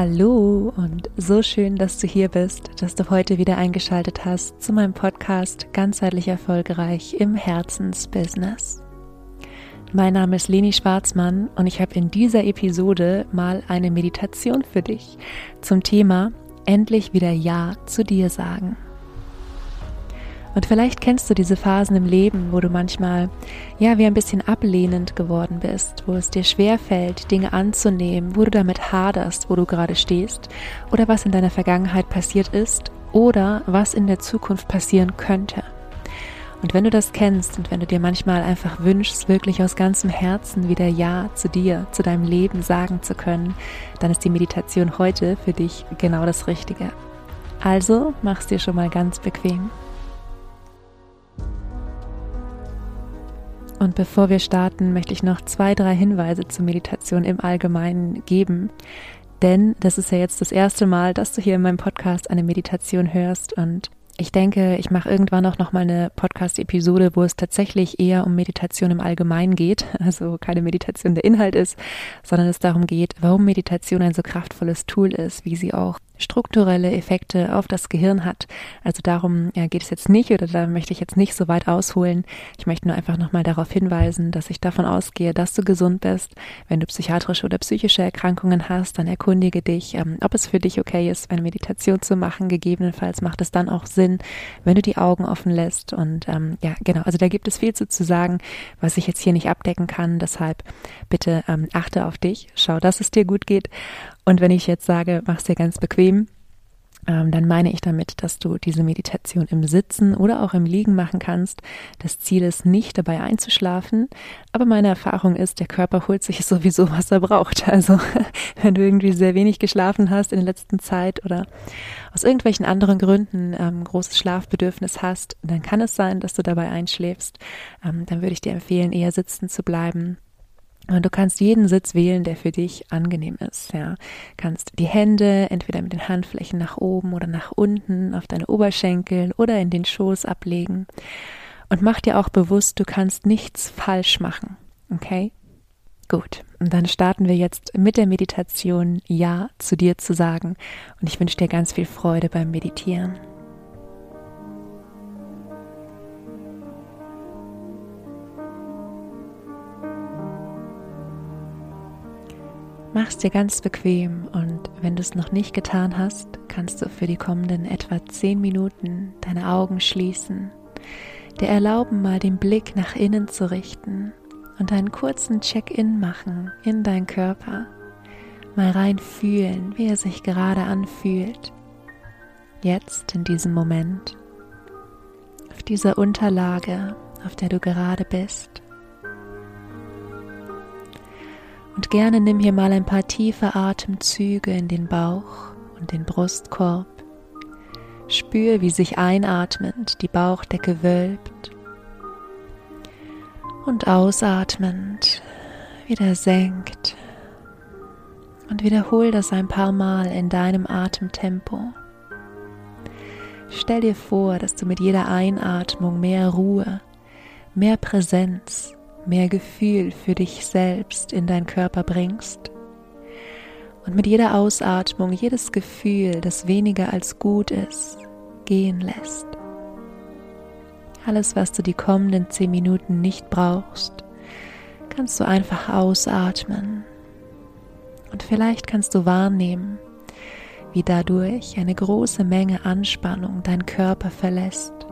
Hallo und so schön, dass du hier bist, dass du heute wieder eingeschaltet hast zu meinem Podcast Ganzheitlich Erfolgreich im Herzensbusiness. Mein Name ist Leni Schwarzmann und ich habe in dieser Episode mal eine Meditation für dich zum Thema Endlich wieder Ja zu dir sagen. Und vielleicht kennst du diese Phasen im Leben, wo du manchmal, ja, wie ein bisschen ablehnend geworden bist, wo es dir schwer fällt, Dinge anzunehmen, wo du damit haderst, wo du gerade stehst, oder was in deiner Vergangenheit passiert ist, oder was in der Zukunft passieren könnte. Und wenn du das kennst und wenn du dir manchmal einfach wünschst, wirklich aus ganzem Herzen wieder Ja zu dir, zu deinem Leben sagen zu können, dann ist die Meditation heute für dich genau das Richtige. Also mach's dir schon mal ganz bequem. Und bevor wir starten, möchte ich noch zwei, drei Hinweise zur Meditation im Allgemeinen geben. Denn das ist ja jetzt das erste Mal, dass du hier in meinem Podcast eine Meditation hörst und ich denke, ich mache irgendwann auch noch mal eine Podcast-Episode, wo es tatsächlich eher um Meditation im Allgemeinen geht. Also keine Meditation der Inhalt ist, sondern es darum geht, warum Meditation ein so kraftvolles Tool ist, wie sie auch strukturelle Effekte auf das Gehirn hat. Also darum geht es jetzt nicht oder da möchte ich jetzt nicht so weit ausholen. Ich möchte nur einfach nochmal darauf hinweisen, dass ich davon ausgehe, dass du gesund bist. Wenn du psychiatrische oder psychische Erkrankungen hast, dann erkundige dich, ähm, ob es für dich okay ist, eine Meditation zu machen. Gegebenenfalls macht es dann auch Sinn, wenn du die Augen offen lässt. Und ähm, ja, genau, also da gibt es viel zu, zu sagen, was ich jetzt hier nicht abdecken kann. Deshalb bitte ähm, achte auf dich, schau, dass es dir gut geht und wenn ich jetzt sage, mach's dir ganz bequem, ähm, dann meine ich damit, dass du diese Meditation im Sitzen oder auch im Liegen machen kannst. Das Ziel ist nicht dabei einzuschlafen, aber meine Erfahrung ist, der Körper holt sich sowieso, was er braucht. Also wenn du irgendwie sehr wenig geschlafen hast in der letzten Zeit oder aus irgendwelchen anderen Gründen ähm, großes Schlafbedürfnis hast, dann kann es sein, dass du dabei einschläfst. Ähm, dann würde ich dir empfehlen, eher sitzen zu bleiben und du kannst jeden Sitz wählen, der für dich angenehm ist. Ja, kannst die Hände entweder mit den Handflächen nach oben oder nach unten auf deine Oberschenkel oder in den Schoß ablegen. Und mach dir auch bewusst, du kannst nichts falsch machen. Okay? Gut. Und dann starten wir jetzt mit der Meditation Ja zu dir zu sagen. Und ich wünsche dir ganz viel Freude beim Meditieren. Mach's dir ganz bequem und wenn du es noch nicht getan hast, kannst du für die kommenden etwa zehn Minuten deine Augen schließen, dir erlauben, mal den Blick nach innen zu richten und einen kurzen Check-in machen in deinen Körper, mal rein fühlen, wie er sich gerade anfühlt, jetzt in diesem Moment, auf dieser Unterlage, auf der du gerade bist. Und gerne nimm hier mal ein paar tiefe Atemzüge in den Bauch und den Brustkorb. Spür, wie sich einatmend die Bauchdecke wölbt und ausatmend wieder senkt. Und wiederhol das ein paar Mal in deinem Atemtempo. Stell dir vor, dass du mit jeder Einatmung mehr Ruhe, mehr Präsenz mehr Gefühl für dich selbst in deinen Körper bringst und mit jeder Ausatmung jedes Gefühl, das weniger als gut ist, gehen lässt. Alles, was du die kommenden zehn Minuten nicht brauchst, kannst du einfach ausatmen. Und vielleicht kannst du wahrnehmen, wie dadurch eine große Menge Anspannung dein Körper verlässt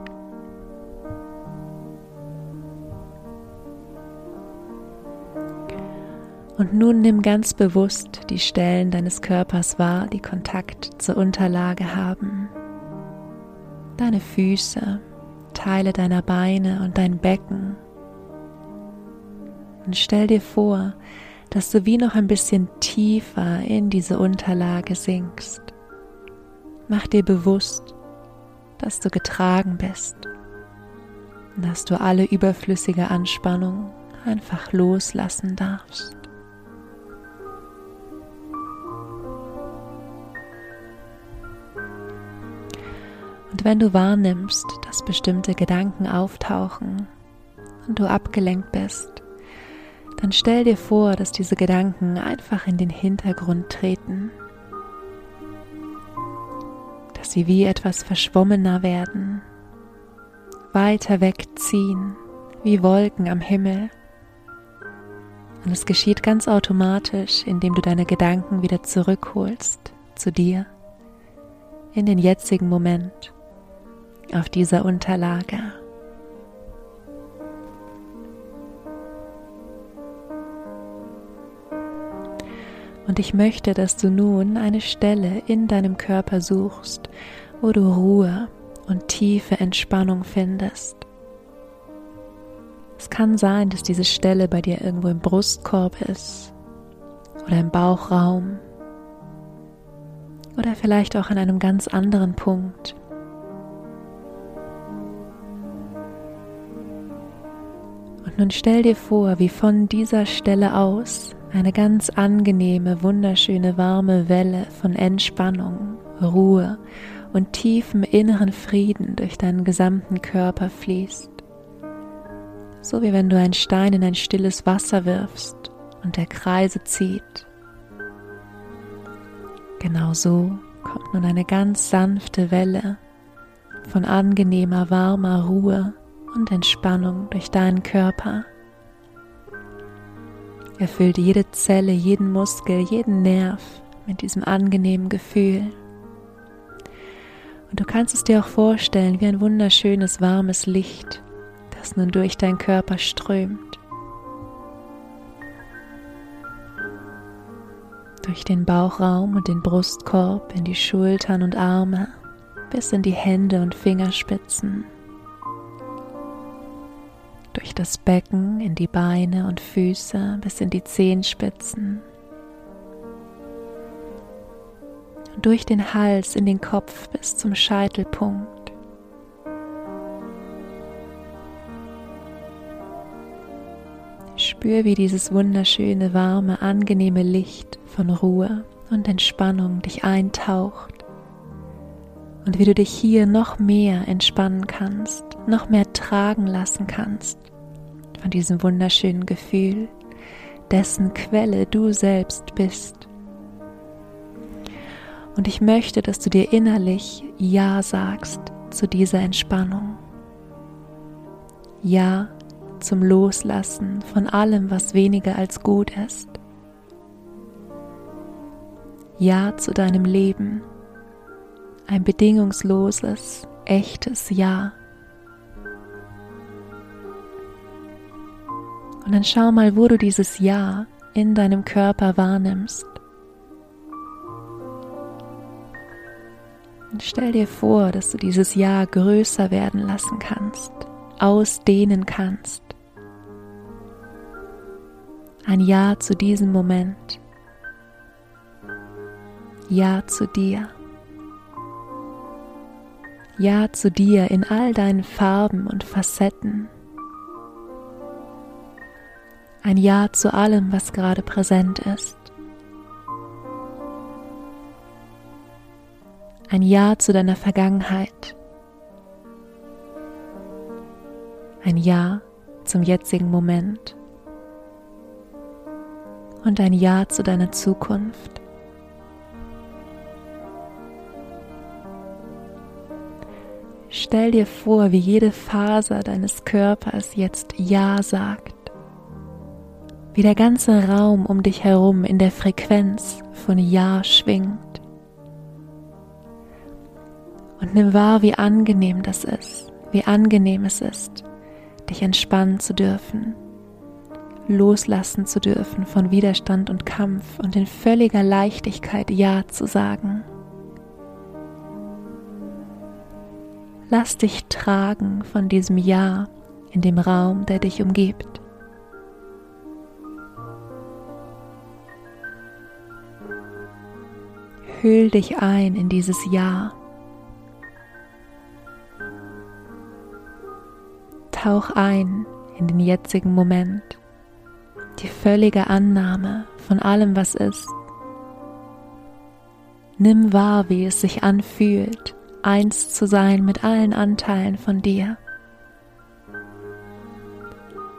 Und nun nimm ganz bewusst die Stellen deines Körpers wahr, die Kontakt zur Unterlage haben. Deine Füße, Teile deiner Beine und dein Becken. Und stell dir vor, dass du wie noch ein bisschen tiefer in diese Unterlage sinkst. Mach dir bewusst, dass du getragen bist, dass du alle überflüssige Anspannung einfach loslassen darfst. Und wenn du wahrnimmst, dass bestimmte Gedanken auftauchen und du abgelenkt bist, dann stell dir vor, dass diese Gedanken einfach in den Hintergrund treten sie wie etwas verschwommener werden, weiter wegziehen, wie Wolken am Himmel. Und es geschieht ganz automatisch, indem du deine Gedanken wieder zurückholst zu dir, in den jetzigen Moment, auf dieser Unterlage. Und ich möchte, dass du nun eine Stelle in deinem Körper suchst, wo du Ruhe und tiefe Entspannung findest. Es kann sein, dass diese Stelle bei dir irgendwo im Brustkorb ist oder im Bauchraum oder vielleicht auch an einem ganz anderen Punkt. Nun stell dir vor, wie von dieser Stelle aus eine ganz angenehme, wunderschöne, warme Welle von Entspannung, Ruhe und tiefem inneren Frieden durch deinen gesamten Körper fließt. So wie wenn du einen Stein in ein stilles Wasser wirfst und der Kreise zieht. Genau so kommt nun eine ganz sanfte Welle von angenehmer, warmer Ruhe und Entspannung durch deinen Körper. Erfüllt jede Zelle, jeden Muskel, jeden Nerv mit diesem angenehmen Gefühl. Und du kannst es dir auch vorstellen wie ein wunderschönes warmes Licht, das nun durch deinen Körper strömt. Durch den Bauchraum und den Brustkorb in die Schultern und Arme bis in die Hände und Fingerspitzen das Becken in die Beine und Füße bis in die Zehenspitzen. Und durch den Hals in den Kopf bis zum Scheitelpunkt. Spür, wie dieses wunderschöne, warme, angenehme Licht von Ruhe und Entspannung dich eintaucht und wie du dich hier noch mehr entspannen kannst, noch mehr tragen lassen kannst von diesem wunderschönen Gefühl, dessen Quelle du selbst bist. Und ich möchte, dass du dir innerlich Ja sagst zu dieser Entspannung. Ja zum Loslassen von allem, was weniger als gut ist. Ja zu deinem Leben ein bedingungsloses, echtes Ja. Und dann schau mal, wo du dieses Ja in deinem Körper wahrnimmst. Und stell dir vor, dass du dieses Ja größer werden lassen kannst, ausdehnen kannst. Ein Ja zu diesem Moment. Ja zu dir. Ja zu dir in all deinen Farben und Facetten. Ein Ja zu allem, was gerade präsent ist. Ein Ja zu deiner Vergangenheit. Ein Ja zum jetzigen Moment. Und ein Ja zu deiner Zukunft. Stell dir vor, wie jede Faser deines Körpers jetzt Ja sagt. Wie der ganze Raum um dich herum in der Frequenz von Ja schwingt. Und nimm wahr, wie angenehm das ist, wie angenehm es ist, dich entspannen zu dürfen, loslassen zu dürfen von Widerstand und Kampf und in völliger Leichtigkeit Ja zu sagen. Lass dich tragen von diesem Ja in dem Raum, der dich umgibt. Hüll dich ein in dieses Ja. Tauch ein in den jetzigen Moment, die völlige Annahme von allem, was ist. Nimm wahr, wie es sich anfühlt, eins zu sein mit allen Anteilen von dir.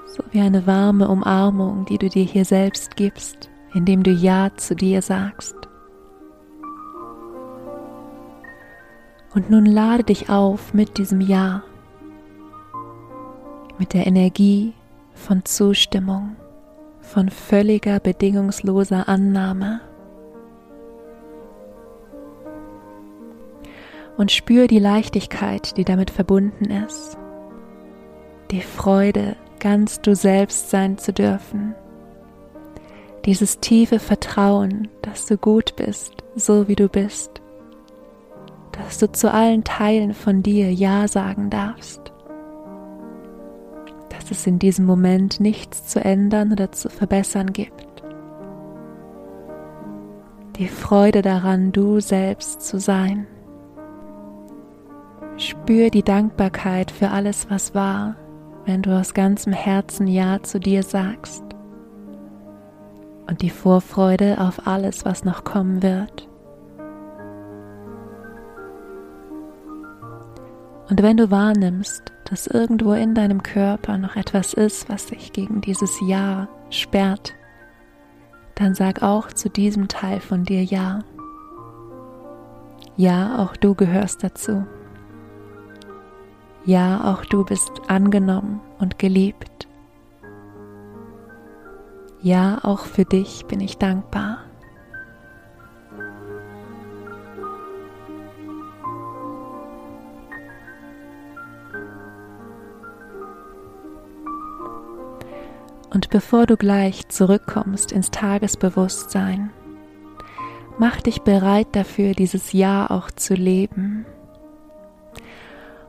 So wie eine warme Umarmung, die du dir hier selbst gibst, indem du Ja zu dir sagst. Und nun lade dich auf mit diesem Ja, mit der Energie von Zustimmung, von völliger bedingungsloser Annahme. Und spür die Leichtigkeit, die damit verbunden ist, die Freude, ganz du selbst sein zu dürfen, dieses tiefe Vertrauen, dass du gut bist, so wie du bist, dass du zu allen Teilen von dir Ja sagen darfst dass es in diesem Moment nichts zu ändern oder zu verbessern gibt. Die Freude daran, du selbst zu sein. Spür die Dankbarkeit für alles, was war, wenn du aus ganzem Herzen Ja zu dir sagst. Und die Vorfreude auf alles, was noch kommen wird. Und wenn du wahrnimmst, dass irgendwo in deinem Körper noch etwas ist, was sich gegen dieses Ja sperrt, dann sag auch zu diesem Teil von dir Ja. Ja, auch du gehörst dazu. Ja, auch du bist angenommen und geliebt. Ja, auch für dich bin ich dankbar. Und bevor du gleich zurückkommst ins Tagesbewusstsein, mach dich bereit dafür, dieses Jahr auch zu leben.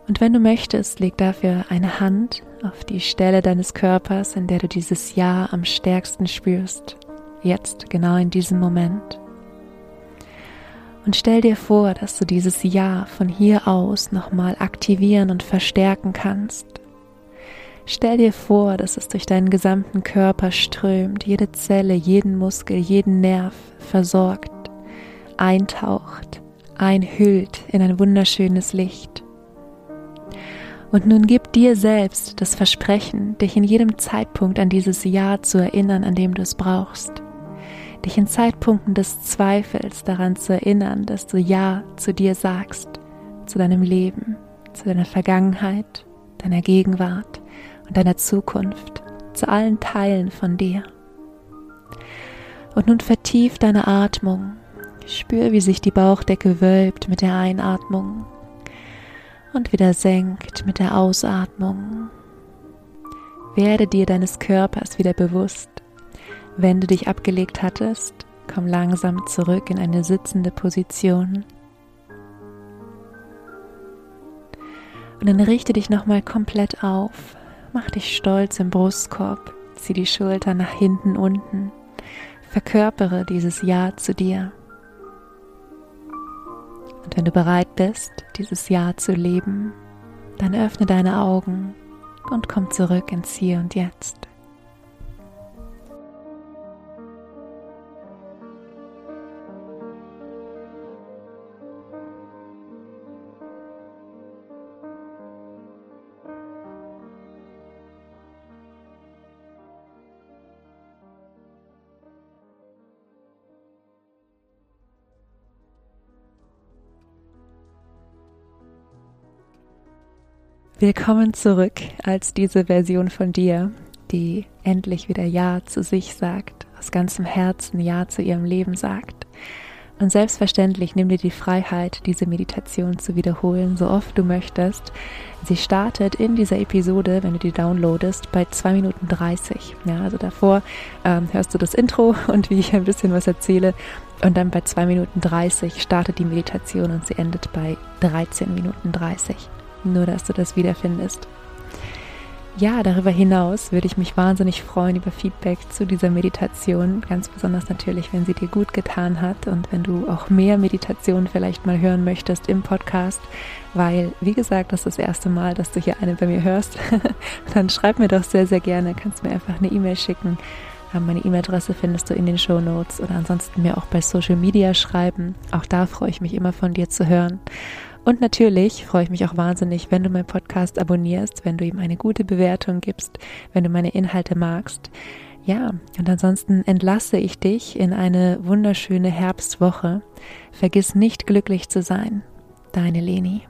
Und wenn du möchtest, leg dafür eine Hand auf die Stelle deines Körpers, in der du dieses Jahr am stärksten spürst, jetzt genau in diesem Moment. Und stell dir vor, dass du dieses Jahr von hier aus nochmal aktivieren und verstärken kannst Stell dir vor, dass es durch deinen gesamten Körper strömt, jede Zelle, jeden Muskel, jeden Nerv versorgt, eintaucht, einhüllt in ein wunderschönes Licht. Und nun gib dir selbst das Versprechen, dich in jedem Zeitpunkt an dieses Ja zu erinnern, an dem du es brauchst. Dich in Zeitpunkten des Zweifels daran zu erinnern, dass du Ja zu dir sagst, zu deinem Leben, zu deiner Vergangenheit, deiner Gegenwart und deiner Zukunft, zu allen Teilen von dir. Und nun vertief deine Atmung. Spür, wie sich die Bauchdecke wölbt mit der Einatmung und wieder senkt mit der Ausatmung. Werde dir deines Körpers wieder bewusst. Wenn du dich abgelegt hattest, komm langsam zurück in eine sitzende Position. Und dann richte dich nochmal komplett auf. Mach dich stolz im Brustkorb, zieh die Schulter nach hinten unten, verkörpere dieses Ja zu dir. Und wenn du bereit bist, dieses Ja zu leben, dann öffne deine Augen und komm zurück ins Hier und Jetzt. Willkommen zurück als diese Version von dir, die endlich wieder Ja zu sich sagt, aus ganzem Herzen Ja zu ihrem Leben sagt. Und selbstverständlich nimm dir die Freiheit, diese Meditation zu wiederholen, so oft du möchtest. Sie startet in dieser Episode, wenn du die downloadest, bei 2 Minuten 30. Ja, also davor ähm, hörst du das Intro und wie ich ein bisschen was erzähle. Und dann bei 2 Minuten 30 startet die Meditation und sie endet bei 13 Minuten 30 nur dass du das wiederfindest. Ja, darüber hinaus würde ich mich wahnsinnig freuen über Feedback zu dieser Meditation, ganz besonders natürlich, wenn sie dir gut getan hat und wenn du auch mehr Meditationen vielleicht mal hören möchtest im Podcast, weil, wie gesagt, das ist das erste Mal, dass du hier eine bei mir hörst, dann schreib mir doch sehr, sehr gerne, kannst mir einfach eine E-Mail schicken. Ähm, meine E-Mail-Adresse findest du in den Show Notes oder ansonsten mir auch bei Social Media schreiben. Auch da freue ich mich immer von dir zu hören. Und natürlich freue ich mich auch wahnsinnig, wenn du meinen Podcast abonnierst, wenn du ihm eine gute Bewertung gibst, wenn du meine Inhalte magst. Ja, und ansonsten entlasse ich dich in eine wunderschöne Herbstwoche. Vergiss nicht glücklich zu sein. deine Leni.